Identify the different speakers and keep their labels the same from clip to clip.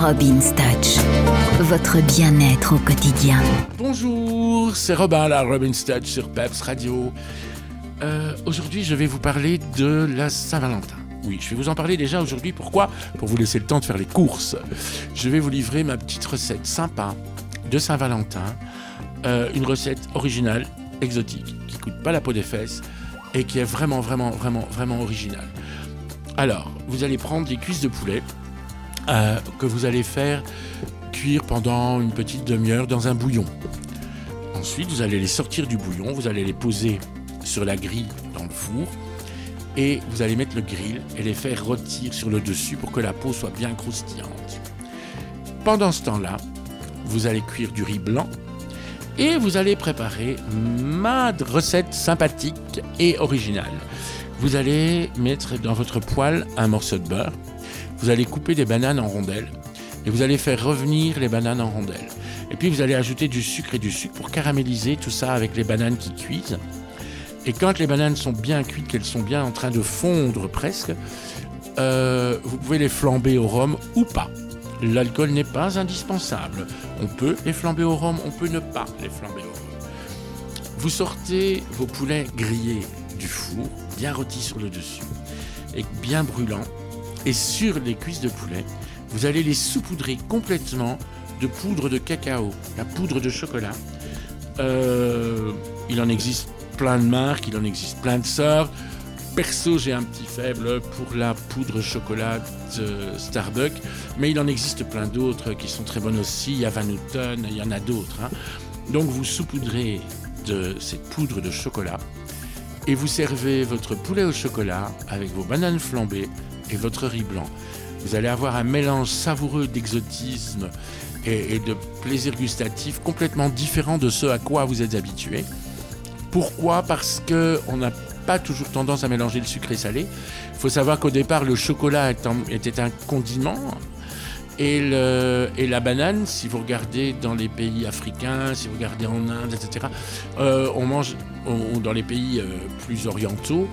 Speaker 1: Robin's Touch, votre bien-être au quotidien.
Speaker 2: Bonjour, c'est Robin, la Robin's Touch sur Peps Radio. Euh, aujourd'hui, je vais vous parler de la Saint-Valentin. Oui, je vais vous en parler déjà aujourd'hui. Pourquoi? Pour vous laisser le temps de faire les courses. Je vais vous livrer ma petite recette sympa de Saint-Valentin. Euh, une recette originale, exotique, qui coûte pas la peau des fesses et qui est vraiment, vraiment, vraiment, vraiment originale. Alors, vous allez prendre des cuisses de poulet euh, que vous allez faire cuire pendant une petite demi-heure dans un bouillon. Ensuite, vous allez les sortir du bouillon, vous allez les poser sur la grille dans le four et vous allez mettre le grill et les faire rôtir sur le dessus pour que la peau soit bien croustillante. Pendant ce temps-là, vous allez cuire du riz blanc et vous allez préparer ma recette sympathique et originale. Vous allez mettre dans votre poêle un morceau de beurre, vous allez couper des bananes en rondelles et vous allez faire revenir les bananes en rondelles. Et puis vous allez ajouter du sucre et du sucre pour caraméliser tout ça avec les bananes qui cuisent. Et quand les bananes sont bien cuites, qu'elles sont bien en train de fondre presque, euh, vous pouvez les flamber au rhum ou pas. L'alcool n'est pas indispensable. On peut les flamber au rhum, on peut ne pas les flamber au rhum. Vous sortez vos poulets grillés four, bien rôtis sur le dessus, et bien brûlants. Et sur les cuisses de poulet, vous allez les saupoudrer complètement de poudre de cacao, la poudre de chocolat. Euh, il en existe plein de marques, il en existe plein de sortes. Perso, j'ai un petit faible pour la poudre chocolat Starbucks, mais il en existe plein d'autres qui sont très bonnes aussi. Il y a Van Houten, il y en a d'autres. hein. Donc vous saupoudrez de cette poudre de chocolat et vous servez votre poulet au chocolat avec vos bananes flambées et votre riz blanc. Vous allez avoir un mélange savoureux d'exotisme et, et de plaisir gustatif complètement différent de ce à quoi vous êtes habitué. Pourquoi? Parce que on n'a pas toujours tendance à mélanger le sucré salé. Il faut savoir qu'au départ, le chocolat était un condiment. Et, le- et la banane, si vous regardez dans les pays africains, si vous regardez en Inde, etc., euh, on mange, ou dans les pays euh, plus orientaux,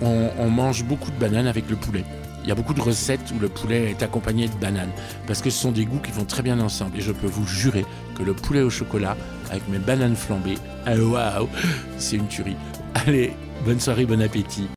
Speaker 2: on, on mange beaucoup de bananes avec le poulet. Il y a beaucoup de recettes où le poulet est accompagné de bananes, parce que ce sont des goûts qui vont très bien ensemble. Et je peux vous jurer que le poulet au chocolat, avec mes bananes flambées, ah, waouh, c'est une tuerie. Allez, bonne soirée, bon appétit.